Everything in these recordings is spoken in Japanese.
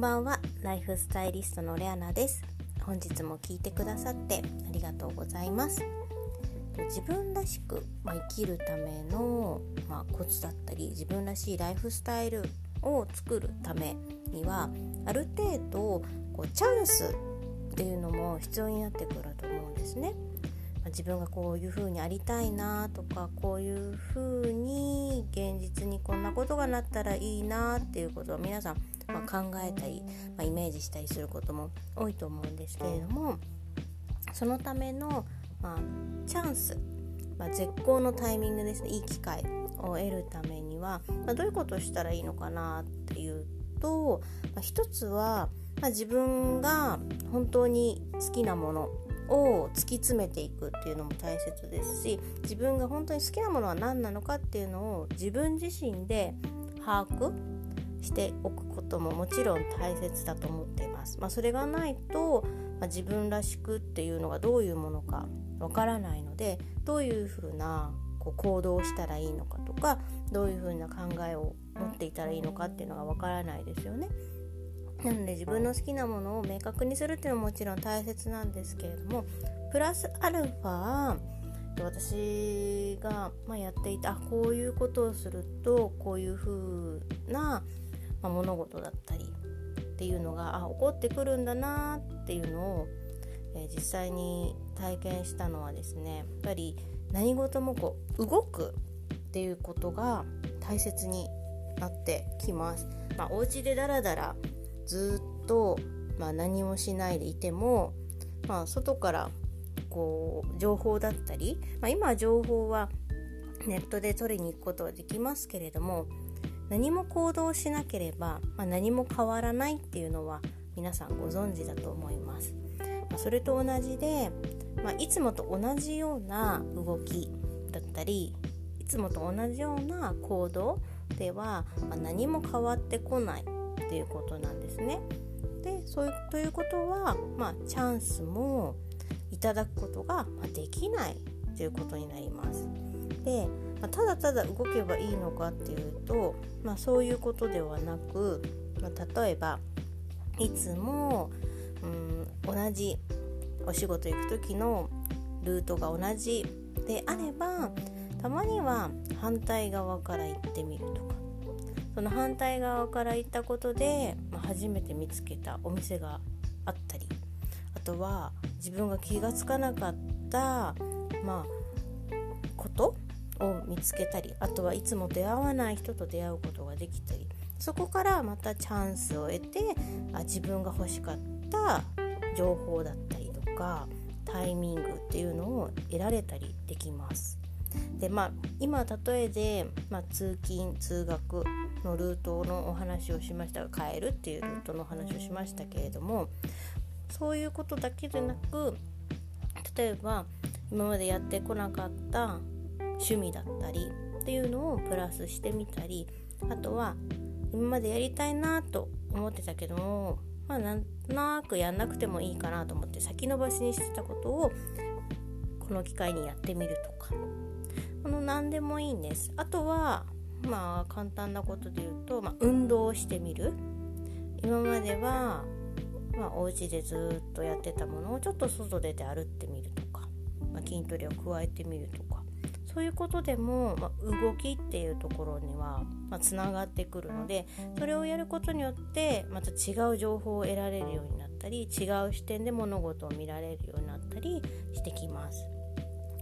んばんは。ライフスタイリストのレアナです。本日も聞いてくださってありがとうございます。自分らしく、まあ、生きるための、まあ、コツだったり自分らしいライフスタイルを作るためにはある程度こうチャンスっていうのも必要になってくると思うんですね。自分がこういう風にありたいなとかこういう風になことがなったらいいなっていうことを皆さん、まあ、考えたり、まあ、イメージしたりすることも多いと思うんですけれどもそのための、まあ、チャンス、まあ、絶好のタイミングですねいい機会を得るためには、まどういうことをしたらいいのかなっていうと、ま一つは、ま自分が本当に好きなものを突き詰めていくっていうのも大切ですし自分が本当に好きなものは何なのかっていうのを自分自身で把握しておくことももちろん大切だと思っています。まあ、それがないと、まあ、自分らしくっていうのがどういうものかわからないのでどういうふうなこう行動をしたらいいのかとかどういうふうな考えを持っていたらいいのかっていうのがわからないですよね。なので自分の好きなものを明確にするっていうのももちろん大切なんですけれどもプラスアルファ私が、まやっていたこういうことをするとこういう風な、ま、物事だったりっていうのがあ起こってくるんだなっていうのを、え、実際に体験したのはですねやっぱり何事もこう動くっていうことが大切になってきます。まあ、お家でダラダラずっと、まあ、何もしないでいても、まあ、外からこう情報だったり、まあ、今情報はネットで取りに行くことはできますけれども何も行動しなければ、まあ、何も変わらないっていうのは皆さんご存知だと思います。まあ、それと同じで、まあ、いつもと同じような動きだったりいつもと同じような行動では、ま、何も変わってこないっていうことなんですね。でそういうということは、まあ、チャンスもいただくことができないということになります。で、まあ、ただただ動けばいいのかっていうと、まあ、そういうことではなく、まあ、例えばいつもうん同じお仕事行く時のルートが同じであればたまには反対側から行ってみるとかその反対側から行ったことで、まあ、初めて見つけたお店があったりあとは自分が気が付かなかった、まあ、ことを見つけたりあとはいつも出会わない人と出会うことができたりそこからまたチャンスを得てあ自分が欲しかった情報だったりとかタイミングっていうのを得られたりできます。でまあ今例えで、まあ、通勤通学のルートのお話をしましたが帰るっていうルートのお話をしましたけれどもそういうことだけでなく例えば今までやってこなかった趣味だったりっていうのをプラスしてみたりあとは今までやりたいなと思ってたけどもまあなんとなくやんなくてもいいかなと思って先延ばしにしてたことをこの機会にやってみるとか。この何でもいいんです。あとはまあ簡単なことで言うと、まあ、運動をしてみる。今までは、まあ、お家でずっとやってたものをちょっと外出て歩ってみるとか、まあ、筋トレを加えてみるとか。そういうことでも、まあ、動きっていうところにはつな、まあ、がってくるのでそれをやることによってまた違う情報を得られるようになったり違う視点で物事を見られるようになったりしてきます。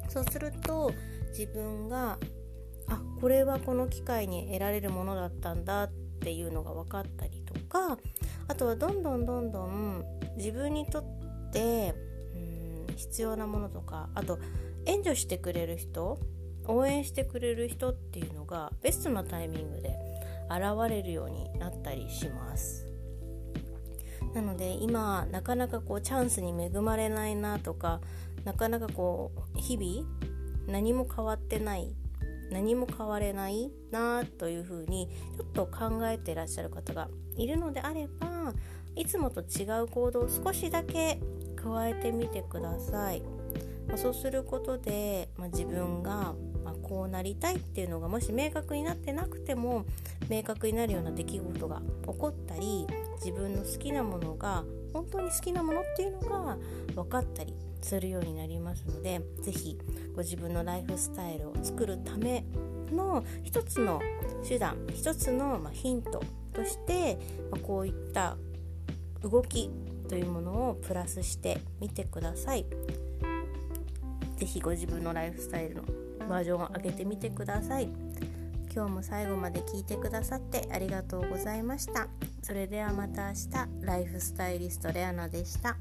そうすると自分があこれはこの機会に得られるものだったんだっていうのが分かったりとかあとはどんどんどんどん自分にとってうん必要なものとかあと援助してくれる人応援してくれる人っていうのがベストなタイミングで現れるようになったりします。なので今なかなかこうチャンスに恵まれないなとかなかなかこう日々何も変わってない何も変われないなというふうにちょっと考えていらっしゃる方がいるのであればいつもと違う行動を少しだけ加えてみてください。まあ、そうすることで、まあ、自分が、ま、こうなりたいっていうのがもし明確になってなくても明確になるような出来事が起こったり自分の好きなものが本当に好きなものっていうのが分かったりするようになりますので是非ご自分のライフスタイルを作るための一つの手段一つのヒントとしてこういった動きというものをプラスしてみてください。是非ご自分のライフスタイルのバージョンを上げてみてください。今日も最後まで聞いてくださってありがとうございました。それではまた明日ライフスタイリストレアナでした。